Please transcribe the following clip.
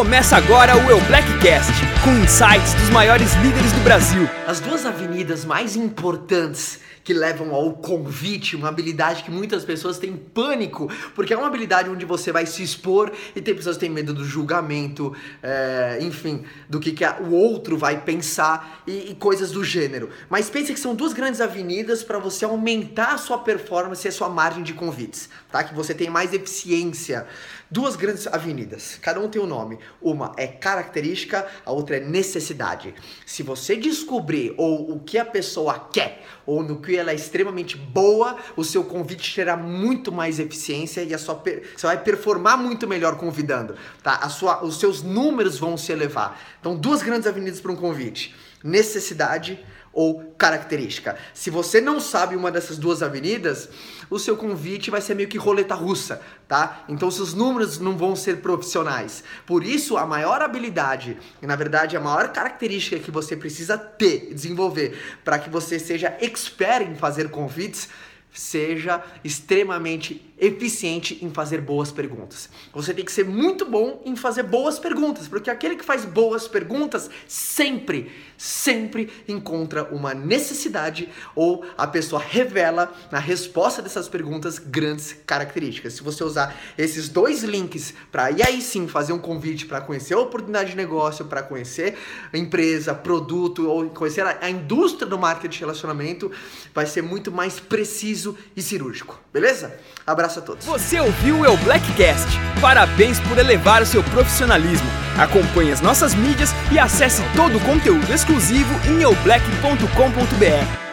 Começa agora o Eu Blackcast, com insights dos maiores líderes do Brasil. As duas avenidas mais importantes que levam ao convite, uma habilidade que muitas pessoas têm pânico, porque é uma habilidade onde você vai se expor e tem pessoas que têm medo do julgamento, é, enfim, do que, que a, o outro vai pensar e, e, coisas do gênero. Mas pense que são duas grandes avenidas para você aumentar a sua performance e a sua margem de convites, tá? Que você tenha mais eficiência. Duas grandes avenidas, cada um tem um nome. Uma é característica, a outra é necessidade. Se você descobrir ou o que a pessoa quer ou no que ela é extremamente boa, o seu convite terá muito mais eficiência e a sua você vai performar muito melhor convidando, tá? A sua, os seus números vão se elevar. Então, duas grandes avenidas para um convite: necessidade ou característica. Se você não sabe uma dessas duas avenidas, o seu convite vai ser meio que roleta russa, tá? Então seus números não vão ser profissionais. Por isso, a maior habilidade, e na verdade a maior característica que você precisa ter, desenvolver, para que você seja expert em fazer convites, seja extremamente eficiente em fazer boas perguntas. Você tem que ser muito bom em fazer boas perguntas, porque aquele que faz boas perguntas sempre, sempre encontra uma necessidade ou a pessoa revela na resposta dessas perguntas grandes características. Se você usar esses dois links para e aí sim fazer um convite para conhecer a oportunidade de negócio, para conhecer empresa, produto ou conhecer a indústria do marketing de relacionamento, vai ser muito mais preciso e cirúrgico. Beleza? Abraço a todos. Você ouviu o El Blackcast. Parabéns por elevar o seu profissionalismo. Acompanhe as nossas mídias e acesse todo o conteúdo exclusivo em eublack.com.br.